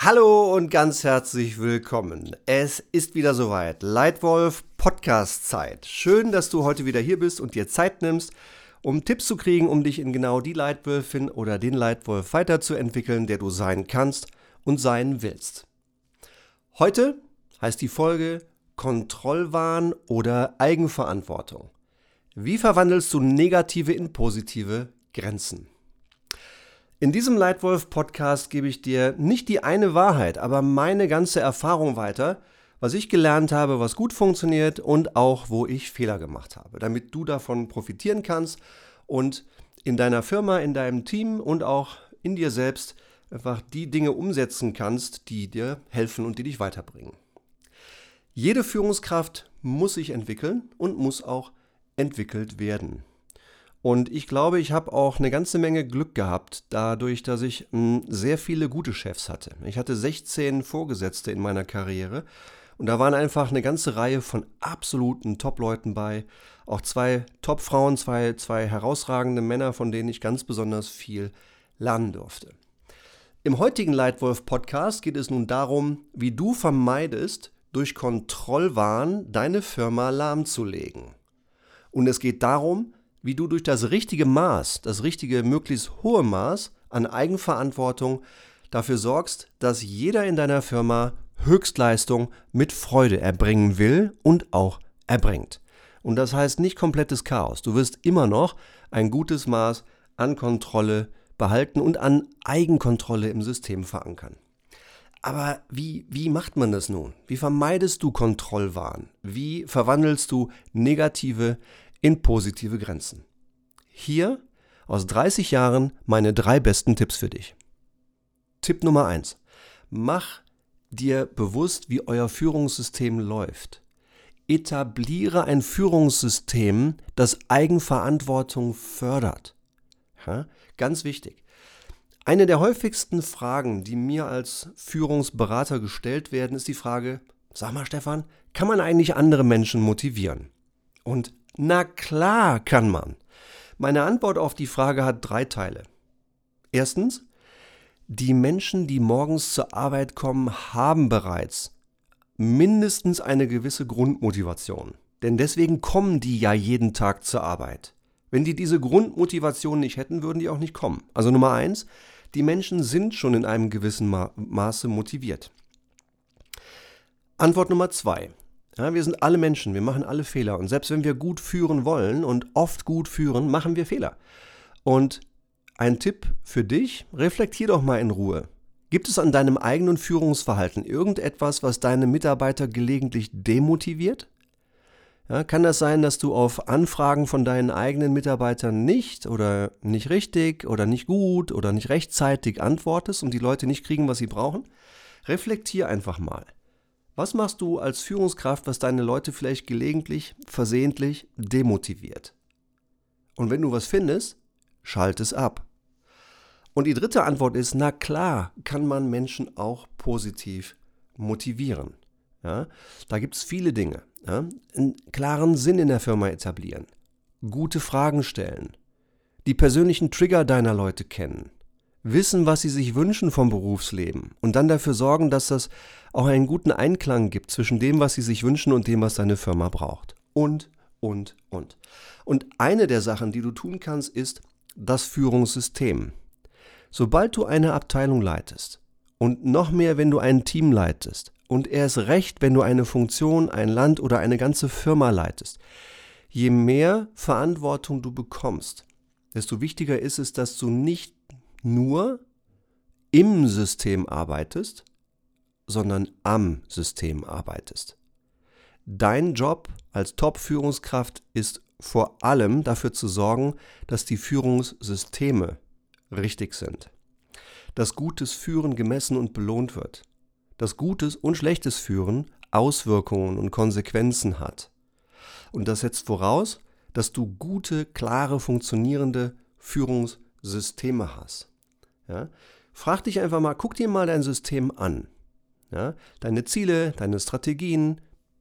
Hallo und ganz herzlich willkommen. Es ist wieder soweit. Leitwolf Podcast Zeit. Schön, dass du heute wieder hier bist und dir Zeit nimmst, um Tipps zu kriegen, um dich in genau die Leitwölfin oder den Leitwolf weiterzuentwickeln, der du sein kannst und sein willst. Heute heißt die Folge Kontrollwahn oder Eigenverantwortung. Wie verwandelst du negative in positive Grenzen? In diesem Leitwolf-Podcast gebe ich dir nicht die eine Wahrheit, aber meine ganze Erfahrung weiter, was ich gelernt habe, was gut funktioniert und auch, wo ich Fehler gemacht habe, damit du davon profitieren kannst und in deiner Firma, in deinem Team und auch in dir selbst einfach die Dinge umsetzen kannst, die dir helfen und die dich weiterbringen. Jede Führungskraft muss sich entwickeln und muss auch entwickelt werden. Und ich glaube, ich habe auch eine ganze Menge Glück gehabt, dadurch, dass ich hm, sehr viele gute Chefs hatte. Ich hatte 16 Vorgesetzte in meiner Karriere und da waren einfach eine ganze Reihe von absoluten Top-Leuten bei. Auch zwei Top-Frauen, zwei, zwei herausragende Männer, von denen ich ganz besonders viel lernen durfte. Im heutigen Leitwolf-Podcast geht es nun darum, wie du vermeidest, durch Kontrollwahn deine Firma lahmzulegen. Und es geht darum, wie du durch das richtige Maß, das richtige, möglichst hohe Maß an Eigenverantwortung dafür sorgst, dass jeder in deiner Firma Höchstleistung mit Freude erbringen will und auch erbringt. Und das heißt nicht komplettes Chaos. Du wirst immer noch ein gutes Maß an Kontrolle behalten und an Eigenkontrolle im System verankern. Aber wie, wie macht man das nun? Wie vermeidest du Kontrollwahn? Wie verwandelst du negative in positive Grenzen. Hier aus 30 Jahren meine drei besten Tipps für dich. Tipp Nummer 1. Mach dir bewusst, wie euer Führungssystem läuft. Etabliere ein Führungssystem, das Eigenverantwortung fördert. Ja, ganz wichtig. Eine der häufigsten Fragen, die mir als Führungsberater gestellt werden, ist die Frage, sag mal Stefan, kann man eigentlich andere Menschen motivieren? Und na klar kann man. Meine Antwort auf die Frage hat drei Teile. Erstens, die Menschen, die morgens zur Arbeit kommen, haben bereits mindestens eine gewisse Grundmotivation. Denn deswegen kommen die ja jeden Tag zur Arbeit. Wenn die diese Grundmotivation nicht hätten, würden die auch nicht kommen. Also Nummer eins, die Menschen sind schon in einem gewissen Ma Maße motiviert. Antwort Nummer zwei. Ja, wir sind alle Menschen, wir machen alle Fehler. Und selbst wenn wir gut führen wollen und oft gut führen, machen wir Fehler. Und ein Tipp für dich, reflektier doch mal in Ruhe. Gibt es an deinem eigenen Führungsverhalten irgendetwas, was deine Mitarbeiter gelegentlich demotiviert? Ja, kann das sein, dass du auf Anfragen von deinen eigenen Mitarbeitern nicht oder nicht richtig oder nicht gut oder nicht rechtzeitig antwortest und die Leute nicht kriegen, was sie brauchen? Reflektier einfach mal. Was machst du als Führungskraft, was deine Leute vielleicht gelegentlich, versehentlich demotiviert? Und wenn du was findest, schalt es ab. Und die dritte Antwort ist, na klar, kann man Menschen auch positiv motivieren. Ja, da gibt es viele Dinge. Ja, einen klaren Sinn in der Firma etablieren, gute Fragen stellen, die persönlichen Trigger deiner Leute kennen, wissen, was sie sich wünschen vom Berufsleben und dann dafür sorgen, dass das auch einen guten Einklang gibt zwischen dem, was sie sich wünschen und dem, was deine Firma braucht. Und, und, und. Und eine der Sachen, die du tun kannst, ist das Führungssystem. Sobald du eine Abteilung leitest und noch mehr, wenn du ein Team leitest und erst recht, wenn du eine Funktion, ein Land oder eine ganze Firma leitest, je mehr Verantwortung du bekommst, desto wichtiger ist es, dass du nicht nur im System arbeitest, sondern am System arbeitest. Dein Job als Top-Führungskraft ist vor allem dafür zu sorgen, dass die Führungssysteme richtig sind. Dass gutes Führen gemessen und belohnt wird. Dass gutes und schlechtes Führen Auswirkungen und Konsequenzen hat. Und das setzt voraus, dass du gute, klare, funktionierende Führungssysteme hast. Ja? Frag dich einfach mal, guck dir mal dein System an. Ja? Deine Ziele, deine Strategien,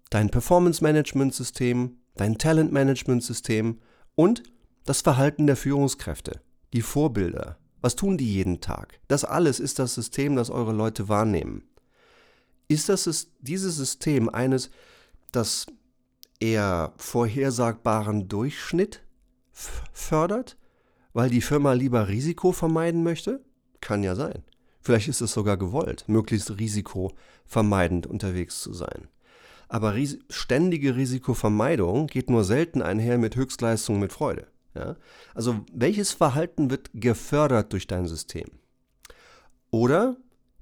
dein Performance-Management-System, dein Talent-Management-System und das Verhalten der Führungskräfte, die Vorbilder, Was tun die jeden Tag? Das alles ist das System, das eure Leute wahrnehmen. Ist das dieses System eines, das eher vorhersagbaren Durchschnitt fördert, weil die Firma lieber Risiko vermeiden möchte? Kann ja sein. Vielleicht ist es sogar gewollt, möglichst risikovermeidend unterwegs zu sein. Aber ris ständige Risikovermeidung geht nur selten einher mit Höchstleistung mit Freude. Ja? Also welches Verhalten wird gefördert durch dein System? Oder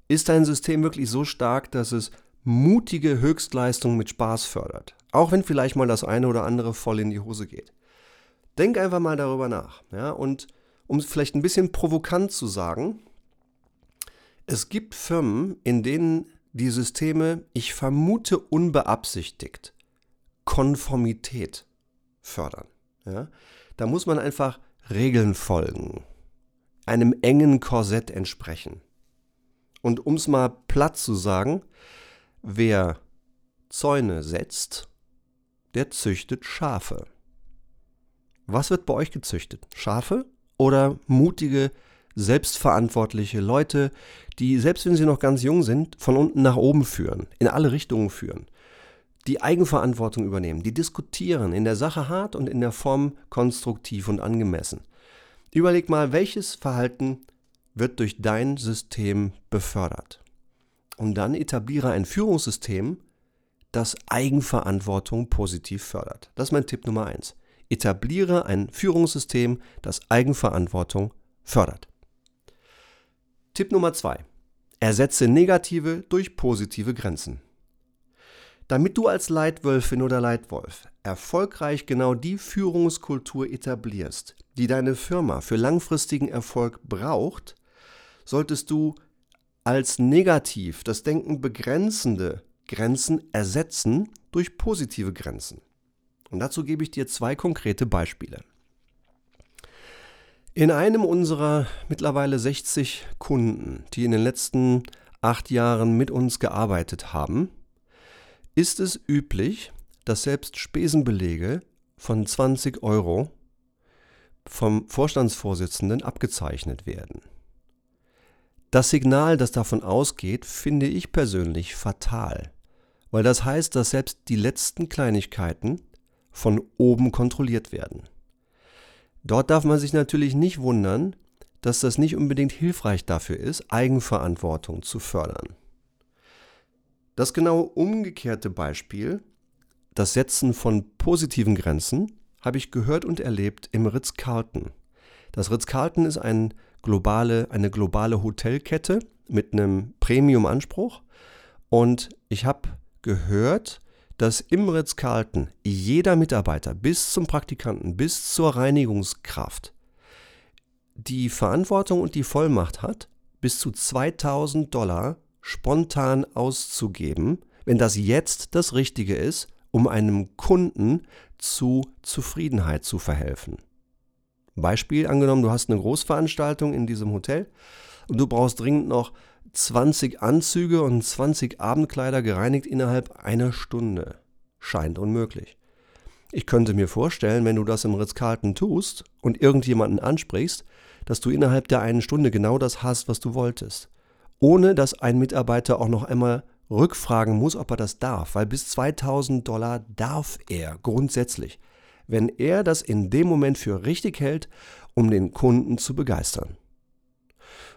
ist dein System wirklich so stark, dass es mutige Höchstleistung mit Spaß fördert? Auch wenn vielleicht mal das eine oder andere voll in die Hose geht. Denk einfach mal darüber nach. Ja? Und um es vielleicht ein bisschen provokant zu sagen, es gibt Firmen, in denen die Systeme, ich vermute unbeabsichtigt, Konformität fördern. Ja? Da muss man einfach Regeln folgen, einem engen Korsett entsprechen. Und um es mal platt zu sagen, wer Zäune setzt, der züchtet Schafe. Was wird bei euch gezüchtet? Schafe oder mutige, selbstverantwortliche Leute, die, selbst wenn sie noch ganz jung sind, von unten nach oben führen, in alle Richtungen führen, die Eigenverantwortung übernehmen, die diskutieren, in der Sache hart und in der Form konstruktiv und angemessen. Überleg mal, welches Verhalten wird durch dein System befördert. Und dann etabliere ein Führungssystem, das Eigenverantwortung positiv fördert. Das ist mein Tipp Nummer eins. Etabliere ein Führungssystem, das Eigenverantwortung fördert. Tipp Nummer zwei: Ersetze negative durch positive Grenzen. Damit du als Leitwölfin oder Leitwolf erfolgreich genau die Führungskultur etablierst, die deine Firma für langfristigen Erfolg braucht, solltest du als negativ das Denken begrenzende Grenzen ersetzen durch positive Grenzen. Und dazu gebe ich dir zwei konkrete Beispiele. In einem unserer mittlerweile 60 Kunden, die in den letzten acht Jahren mit uns gearbeitet haben, ist es üblich, dass selbst Spesenbelege von 20 Euro vom Vorstandsvorsitzenden abgezeichnet werden. Das Signal, das davon ausgeht, finde ich persönlich fatal, weil das heißt, dass selbst die letzten Kleinigkeiten von oben kontrolliert werden. Dort darf man sich natürlich nicht wundern, dass das nicht unbedingt hilfreich dafür ist, Eigenverantwortung zu fördern. Das genau umgekehrte Beispiel, das Setzen von positiven Grenzen, habe ich gehört und erlebt im Ritz-Carlton. Das Ritz-Carlton ist ein globale, eine globale Hotelkette mit einem Premium-Anspruch und ich habe gehört, dass im Ritz-Carlton jeder Mitarbeiter bis zum Praktikanten, bis zur Reinigungskraft die Verantwortung und die Vollmacht hat, bis zu 2000 Dollar spontan auszugeben, wenn das jetzt das Richtige ist, um einem Kunden zu Zufriedenheit zu verhelfen. Beispiel angenommen, du hast eine Großveranstaltung in diesem Hotel und du brauchst dringend noch 20 Anzüge und 20 Abendkleider gereinigt innerhalb einer Stunde. Scheint unmöglich. Ich könnte mir vorstellen, wenn du das im Ritz-Carlton tust und irgendjemanden ansprichst, dass du innerhalb der einen Stunde genau das hast, was du wolltest. Ohne dass ein Mitarbeiter auch noch einmal rückfragen muss, ob er das darf, weil bis 2000 Dollar darf er grundsätzlich, wenn er das in dem Moment für richtig hält, um den Kunden zu begeistern.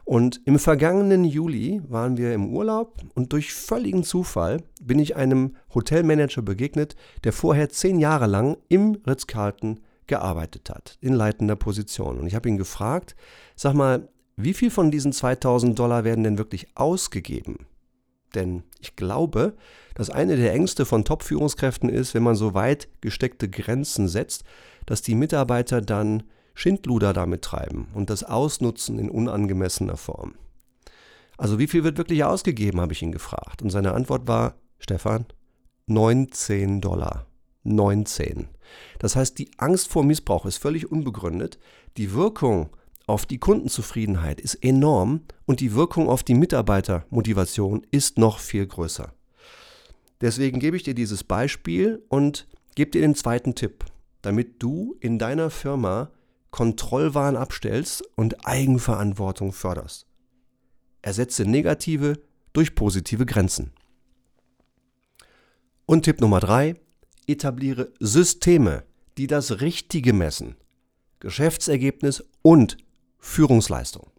Und im vergangenen Juli waren wir im Urlaub und durch völligen Zufall bin ich einem Hotelmanager begegnet, der vorher zehn Jahre lang im Ritz-Carlton gearbeitet hat, in leitender Position. Und ich habe ihn gefragt, sag mal, wie viel von diesen 2000 Dollar werden denn wirklich ausgegeben? Denn ich glaube, dass eine der Ängste von Top-Führungskräften ist, wenn man so weit gesteckte Grenzen setzt, dass die Mitarbeiter dann Schindluder damit treiben und das ausnutzen in unangemessener Form. Also wie viel wird wirklich ausgegeben, habe ich ihn gefragt. Und seine Antwort war, Stefan, 19 Dollar. 19. Das heißt, die Angst vor Missbrauch ist völlig unbegründet. Die Wirkung auf die Kundenzufriedenheit ist enorm und die Wirkung auf die Mitarbeitermotivation ist noch viel größer. Deswegen gebe ich dir dieses Beispiel und gebe dir den zweiten Tipp, damit du in deiner Firma Kontrollwahn abstellst und Eigenverantwortung förderst. Ersetze negative durch positive Grenzen. Und Tipp Nummer drei: Etabliere Systeme, die das Richtige messen. Geschäftsergebnis und Führungsleistung.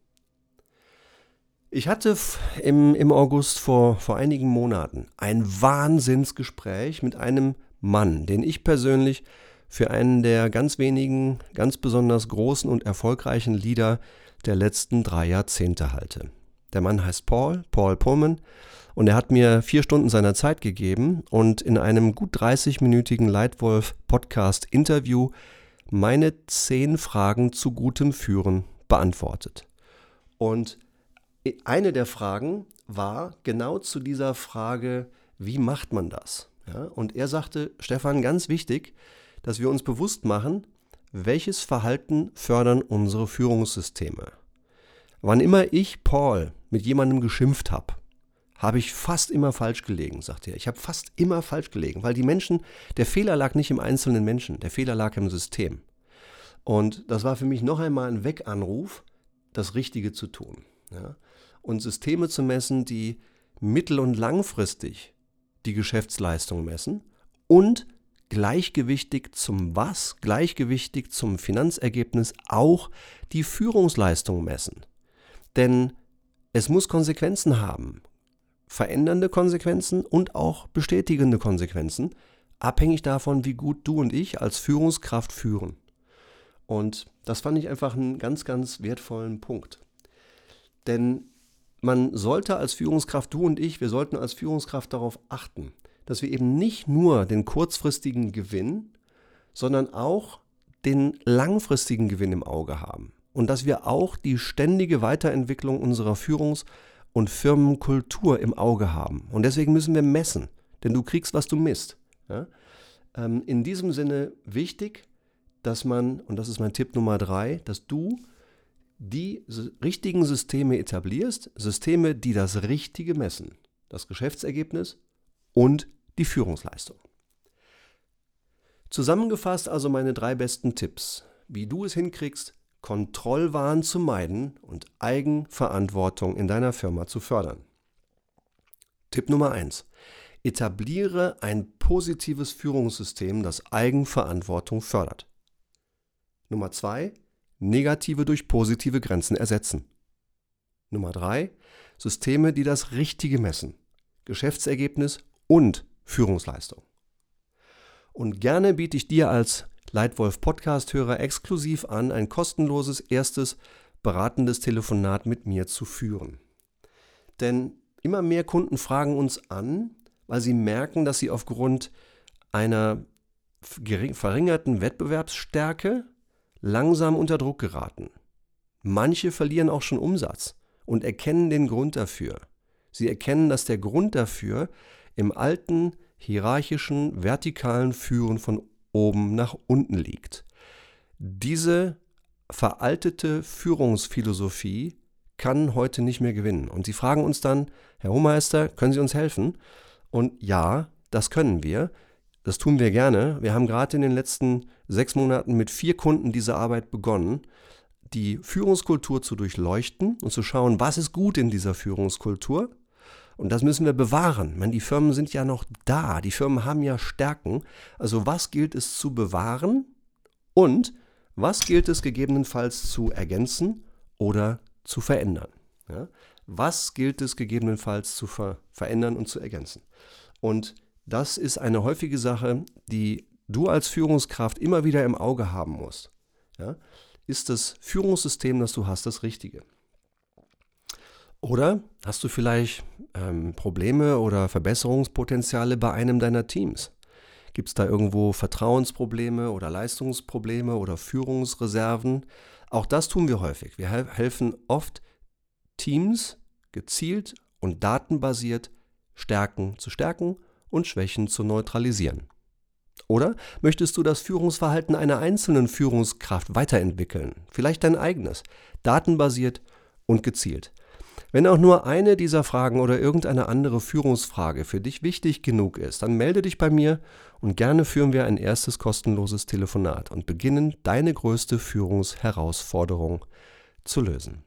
Ich hatte im, im August vor, vor einigen Monaten ein Wahnsinnsgespräch mit einem Mann, den ich persönlich für einen der ganz wenigen, ganz besonders großen und erfolgreichen Lieder der letzten drei Jahrzehnte halte. Der Mann heißt Paul, Paul Pullman, und er hat mir vier Stunden seiner Zeit gegeben und in einem gut 30-minütigen Leitwolf-Podcast-Interview meine zehn Fragen zu gutem Führen beantwortet. Und eine der Fragen war genau zu dieser Frage, wie macht man das? Ja, und er sagte, Stefan, ganz wichtig, dass wir uns bewusst machen, welches Verhalten fördern unsere Führungssysteme. Wann immer ich, Paul, mit jemandem geschimpft habe, habe ich fast immer falsch gelegen, sagt er. Ich habe fast immer falsch gelegen, weil die Menschen, der Fehler lag nicht im einzelnen Menschen, der Fehler lag im System. Und das war für mich noch einmal ein Weganruf, das Richtige zu tun. Ja? Und Systeme zu messen, die mittel- und langfristig die Geschäftsleistung messen und gleichgewichtig zum Was, gleichgewichtig zum Finanzergebnis auch die Führungsleistung messen. Denn es muss Konsequenzen haben verändernde Konsequenzen und auch bestätigende Konsequenzen, abhängig davon, wie gut du und ich als Führungskraft führen. Und das fand ich einfach einen ganz, ganz wertvollen Punkt. Denn man sollte als Führungskraft, du und ich, wir sollten als Führungskraft darauf achten, dass wir eben nicht nur den kurzfristigen Gewinn, sondern auch den langfristigen Gewinn im Auge haben. Und dass wir auch die ständige Weiterentwicklung unserer Führungs- und Firmenkultur im Auge haben. Und deswegen müssen wir messen, denn du kriegst, was du misst. Ja? Ähm, in diesem Sinne wichtig, dass man, und das ist mein Tipp Nummer drei, dass du die richtigen Systeme etablierst, Systeme, die das Richtige messen, das Geschäftsergebnis und die Führungsleistung. Zusammengefasst also meine drei besten Tipps, wie du es hinkriegst, Kontrollwahn zu meiden und Eigenverantwortung in deiner Firma zu fördern. Tipp Nummer 1. Etabliere ein positives Führungssystem, das Eigenverantwortung fördert. Nummer 2. Negative durch positive Grenzen ersetzen. Nummer 3. Systeme, die das Richtige messen. Geschäftsergebnis und Führungsleistung. Und gerne biete ich dir als Leitwolf Podcast-Hörer exklusiv an, ein kostenloses erstes beratendes Telefonat mit mir zu führen. Denn immer mehr Kunden fragen uns an, weil sie merken, dass sie aufgrund einer verringerten Wettbewerbsstärke langsam unter Druck geraten. Manche verlieren auch schon Umsatz und erkennen den Grund dafür. Sie erkennen, dass der Grund dafür im alten hierarchischen, vertikalen Führen von oben nach unten liegt. Diese veraltete Führungsphilosophie kann heute nicht mehr gewinnen. Und sie fragen uns dann, Herr Hohmeister, können Sie uns helfen? Und ja, das können wir. Das tun wir gerne. Wir haben gerade in den letzten sechs Monaten mit vier Kunden diese Arbeit begonnen, die Führungskultur zu durchleuchten und zu schauen, was ist gut in dieser Führungskultur und das müssen wir bewahren. meine, die Firmen sind ja noch da. Die Firmen haben ja Stärken. Also was gilt es zu bewahren und was gilt es gegebenenfalls zu ergänzen oder zu verändern? Ja? Was gilt es gegebenenfalls zu ver verändern und zu ergänzen? Und das ist eine häufige Sache, die du als Führungskraft immer wieder im Auge haben musst. Ja? Ist das Führungssystem, das du hast, das Richtige? Oder hast du vielleicht ähm, Probleme oder Verbesserungspotenziale bei einem deiner Teams? Gibt es da irgendwo Vertrauensprobleme oder Leistungsprobleme oder Führungsreserven? Auch das tun wir häufig. Wir helfen oft Teams gezielt und datenbasiert Stärken zu stärken und Schwächen zu neutralisieren. Oder möchtest du das Führungsverhalten einer einzelnen Führungskraft weiterentwickeln? Vielleicht dein eigenes, datenbasiert und gezielt. Wenn auch nur eine dieser Fragen oder irgendeine andere Führungsfrage für dich wichtig genug ist, dann melde dich bei mir und gerne führen wir ein erstes kostenloses Telefonat und beginnen deine größte Führungsherausforderung zu lösen.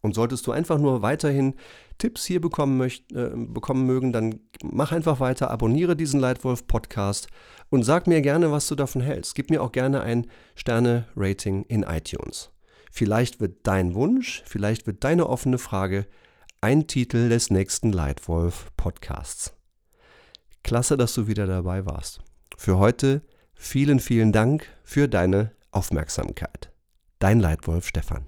Und solltest du einfach nur weiterhin Tipps hier bekommen, möcht, äh, bekommen mögen, dann mach einfach weiter, abonniere diesen Leitwolf Podcast und sag mir gerne, was du davon hältst. Gib mir auch gerne ein Sterne-Rating in iTunes. Vielleicht wird dein Wunsch, vielleicht wird deine offene Frage ein Titel des nächsten Leitwolf Podcasts. Klasse, dass du wieder dabei warst. Für heute vielen, vielen Dank für deine Aufmerksamkeit. Dein Leitwolf Stefan.